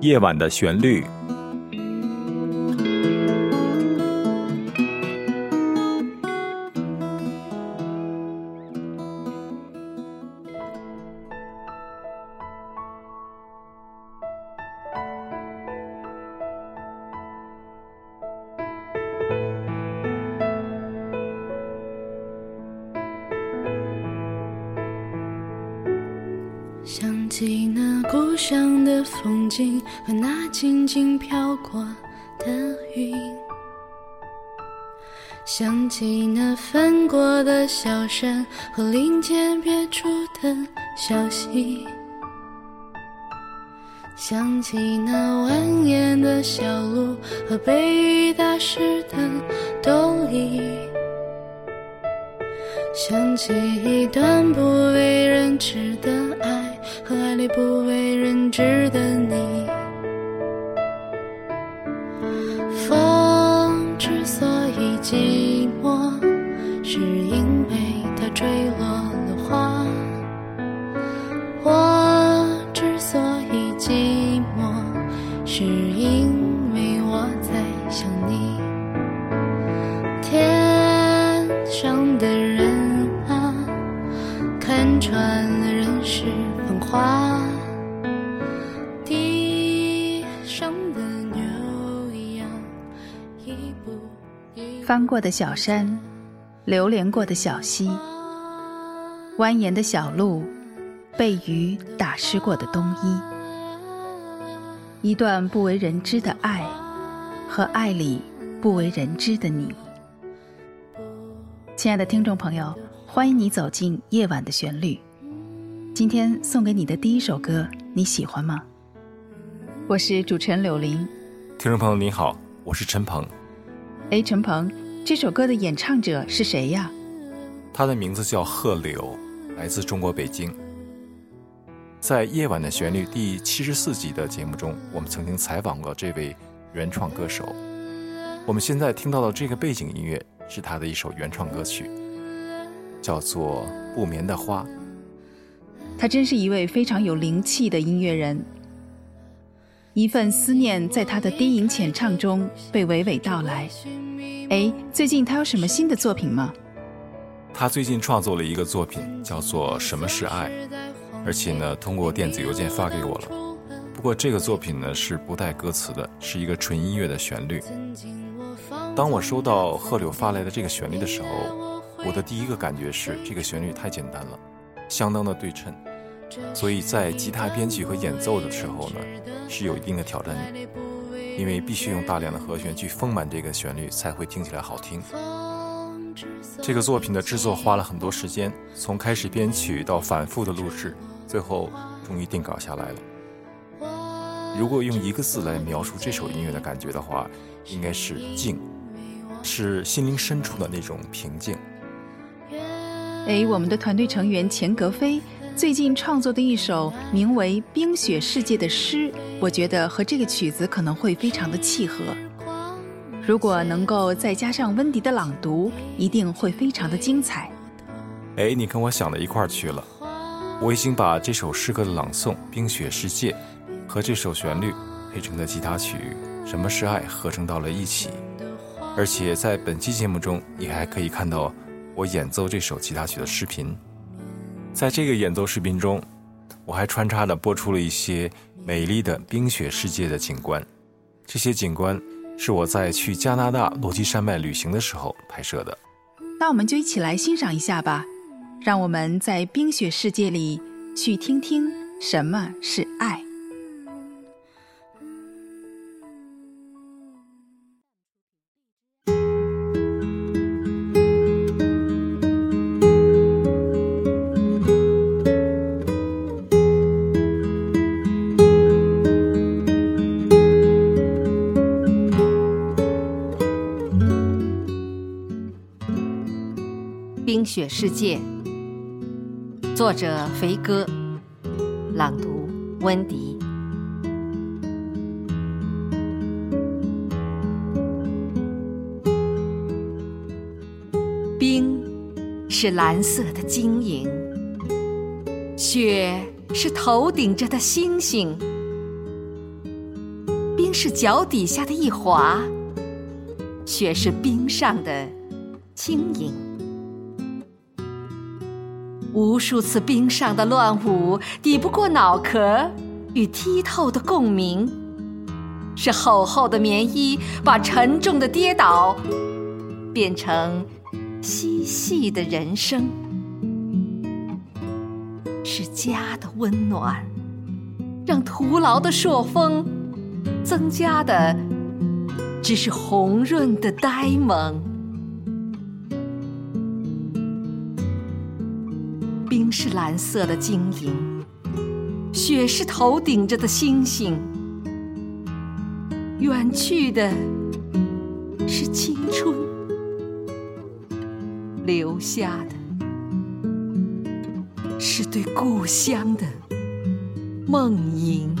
夜晚的旋律。想起那翻过的小山和林间别处的小溪，想起那蜿蜒的小路和被雨打湿的斗笠。想起一段不为人知的爱和爱里不为人知的你。过的小山，流连过的小溪，蜿蜒的小路，被雨打湿过的冬衣，一段不为人知的爱，和爱里不为人知的你。亲爱的听众朋友，欢迎你走进夜晚的旋律。今天送给你的第一首歌，你喜欢吗？我是主持人柳林。听众朋友您好，我是陈鹏，哎，陈鹏，这首歌的演唱者是谁呀？他的名字叫贺柳，来自中国北京。在《夜晚的旋律》第七十四集的节目中，我们曾经采访过这位原创歌手。我们现在听到的这个背景音乐是他的一首原创歌曲，叫做《不眠的花》。他真是一位非常有灵气的音乐人。一份思念在他的低吟浅唱中被娓娓道来。哎，最近他有什么新的作品吗？他最近创作了一个作品，叫做《什么是爱》，而且呢，通过电子邮件发给我了。不过这个作品呢是不带歌词的，是一个纯音乐的旋律。当我收到贺柳发来的这个旋律的时候，我的第一个感觉是这个旋律太简单了，相当的对称，所以在吉他编曲和演奏的时候呢，是有一定的挑战力，因为必须用大量的和弦去丰满这个旋律，才会听起来好听。这个作品的制作花了很多时间，从开始编曲到反复的录制，最后终于定稿下来了。如果用一个字来描述这首音乐的感觉的话，应该是静，是心灵深处的那种平静。哎，我们的团队成员钱格飞最近创作的一首名为《冰雪世界》的诗，我觉得和这个曲子可能会非常的契合。如果能够再加上温迪的朗读，一定会非常的精彩。哎，你跟我想到一块儿去了。我已经把这首诗歌的朗诵《冰雪世界》和这首旋律配成的吉他曲《什么是爱》合成到了一起，而且在本期节目中，你还可以看到我演奏这首吉他曲的视频。在这个演奏视频中，我还穿插的播出了一些美丽的冰雪世界的景观，这些景观是我在去加拿大落基山脉旅行的时候拍摄的。那我们就一起来欣赏一下吧，让我们在冰雪世界里去听听什么是爱。《冰雪世界》，作者肥哥，朗读温迪。冰是蓝色的晶莹，雪是头顶着的星星，冰是脚底下的一滑，雪是冰上的轻盈。无数次冰上的乱舞，抵不过脑壳与剔透的共鸣。是厚厚的棉衣，把沉重的跌倒变成嬉戏的人生。是家的温暖，让徒劳的朔风增加的只是红润的呆萌。是蓝色的晶莹，雪是头顶着的星星。远去的是青春，留下的是对故乡的梦萦。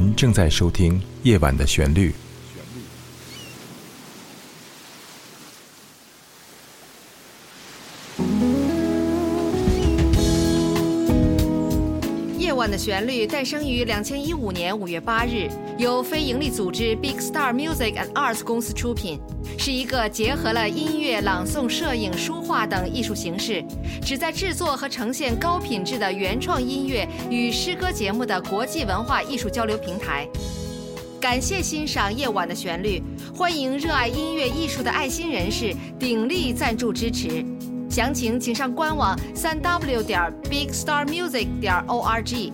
您正在收听《夜晚的旋律》，旋律诞生于两千一五年五月八日，由非营利组织 Big Star Music and Arts 公司出品，是一个结合了音乐、朗诵、摄影、书画等艺术形式，旨在制作和呈现高品质的原创音乐与诗歌节目的国际文化艺术交流平台。感谢欣赏夜晚的旋律，欢迎热爱音乐艺术的爱心人士鼎力赞助支持。详情请上官网三 w 点 bigstarmusic 点 org。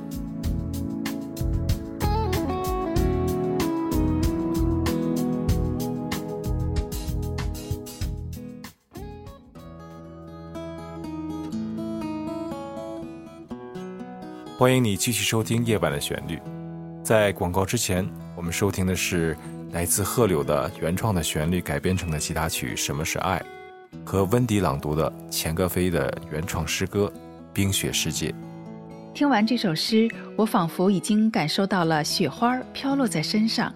欢迎你继续收听夜晚的旋律。在广告之前，我们收听的是来自贺柳的原创的旋律改编成的吉他曲《什么是爱》。和温迪朗读的钱格飞的原创诗歌《冰雪世界》。听完这首诗，我仿佛已经感受到了雪花飘落在身上，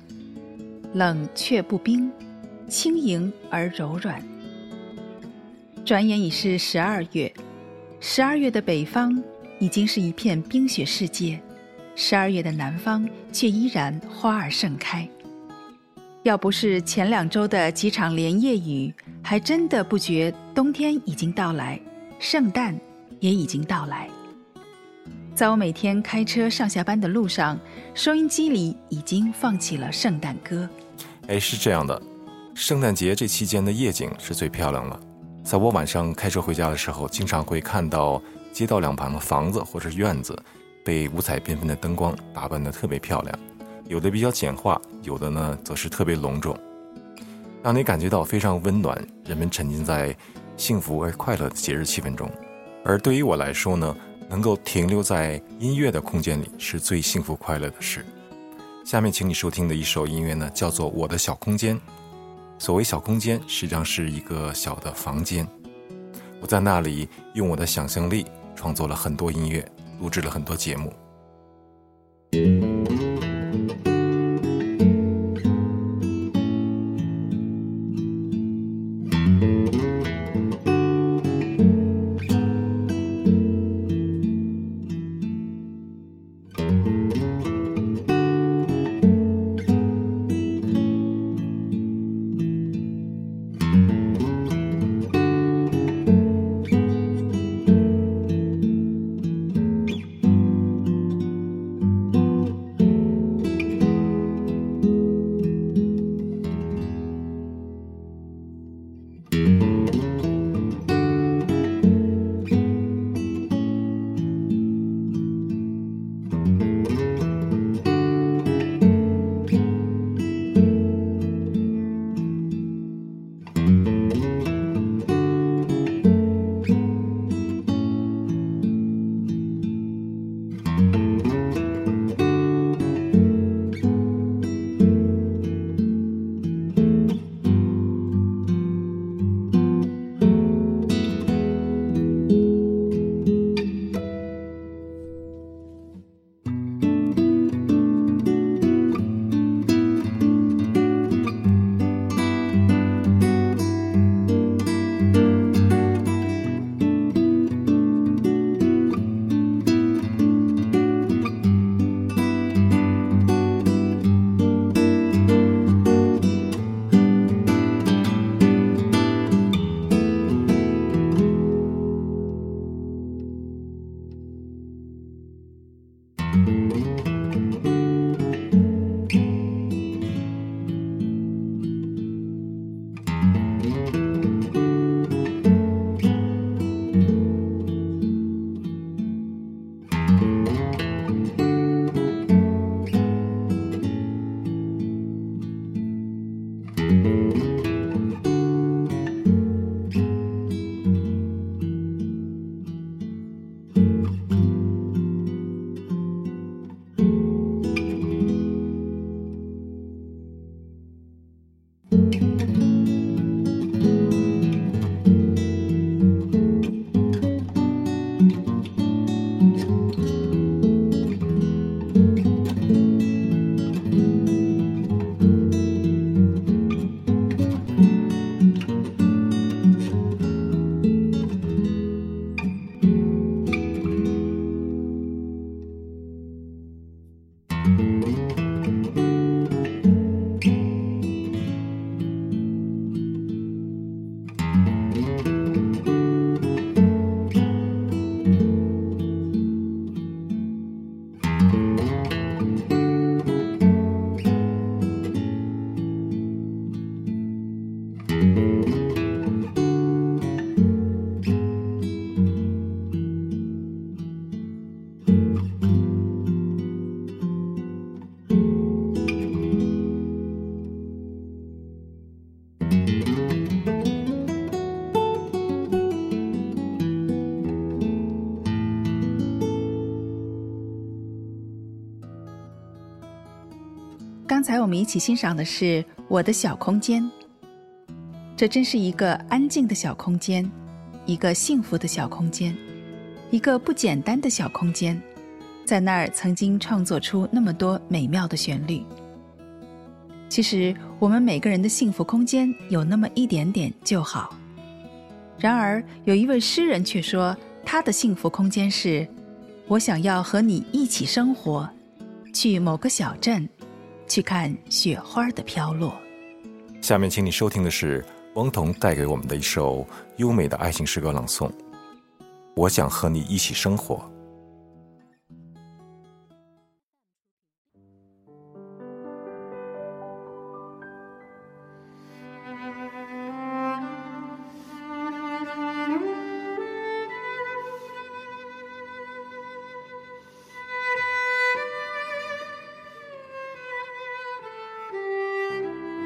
冷却不冰，轻盈而柔软。转眼已是十二月，十二月的北方已经是一片冰雪世界，十二月的南方却依然花儿盛开。要不是前两周的几场连夜雨，还真的不觉冬天已经到来，圣诞也已经到来。在我每天开车上下班的路上，收音机里已经放起了圣诞歌。哎，是这样的，圣诞节这期间的夜景是最漂亮了。在我晚上开车回家的时候，经常会看到街道两旁的房子或者院子，被五彩缤纷的灯光打扮得特别漂亮。有的比较简化，有的呢则是特别隆重，让你感觉到非常温暖。人们沉浸在幸福而快乐的节日气氛中，而对于我来说呢，能够停留在音乐的空间里是最幸福快乐的事。下面请你收听的一首音乐呢，叫做《我的小空间》。所谓小空间，实际上是一个小的房间。我在那里用我的想象力创作了很多音乐，录制了很多节目。我们一起欣赏的是《我的小空间》，这真是一个安静的小空间，一个幸福的小空间，一个不简单的小空间，在那儿曾经创作出那么多美妙的旋律。其实，我们每个人的幸福空间有那么一点点就好。然而，有一位诗人却说，他的幸福空间是：我想要和你一起生活，去某个小镇。去看雪花的飘落。下面，请你收听的是汪彤带给我们的一首优美的爱情诗歌朗诵。我想和你一起生活。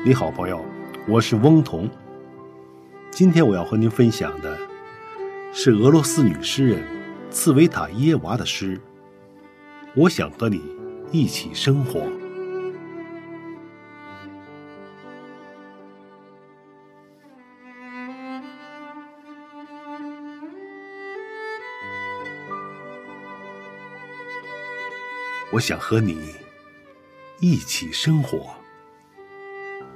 你好，朋友，我是翁同。今天我要和您分享的是俄罗斯女诗人茨维塔耶娃的诗。我想和你一起生活。我想和你一起生活。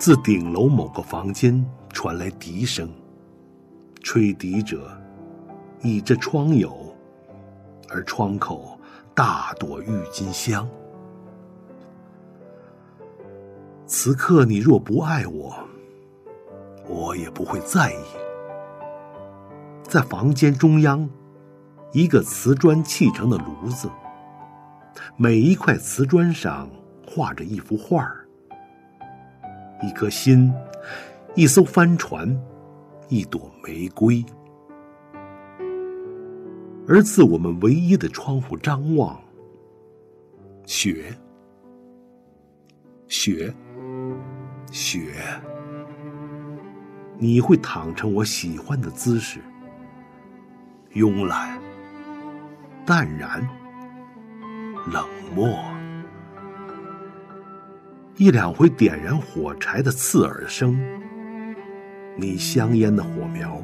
自顶楼某个房间传来笛声，吹笛者倚着窗牖，而窗口大朵郁金香。此刻你若不爱我，我也不会在意。在房间中央，一个瓷砖砌成的炉子，每一块瓷砖上画着一幅画儿。一颗心，一艘帆船，一朵玫瑰。而自我们唯一的窗户张望，雪，雪，雪，你会躺成我喜欢的姿势，慵懒、淡然、冷漠。一两回点燃火柴的刺耳声，你香烟的火苗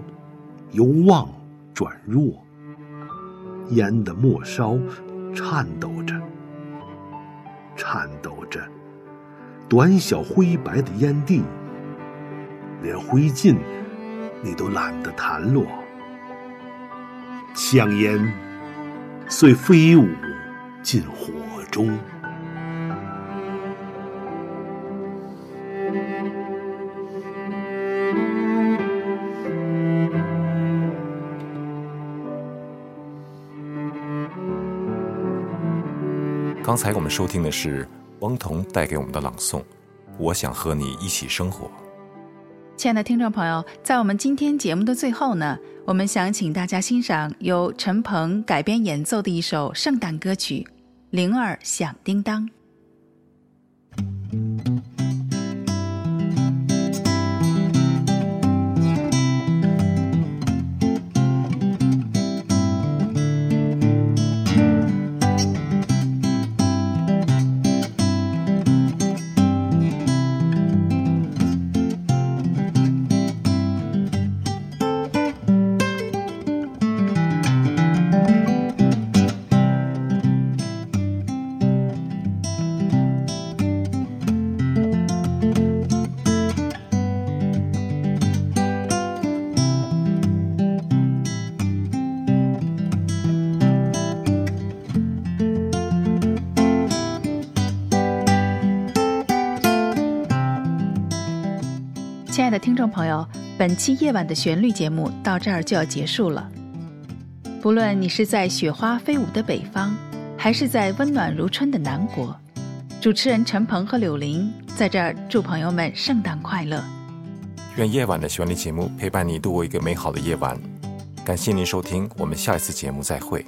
由旺转弱，烟的末梢颤抖着，颤抖着，短小灰白的烟蒂，连灰烬你都懒得弹落，香烟遂飞舞进火中。刚才我们收听的是汪彤带给我们的朗诵，《我想和你一起生活》。亲爱的听众朋友，在我们今天节目的最后呢，我们想请大家欣赏由陈鹏改编演奏的一首圣诞歌曲《铃儿响叮当》。听众朋友，本期夜晚的旋律节目到这儿就要结束了。不论你是在雪花飞舞的北方，还是在温暖如春的南国，主持人陈鹏和柳林在这儿祝朋友们圣诞快乐。愿夜晚的旋律节目陪伴你度过一个美好的夜晚。感谢您收听，我们下一次节目再会。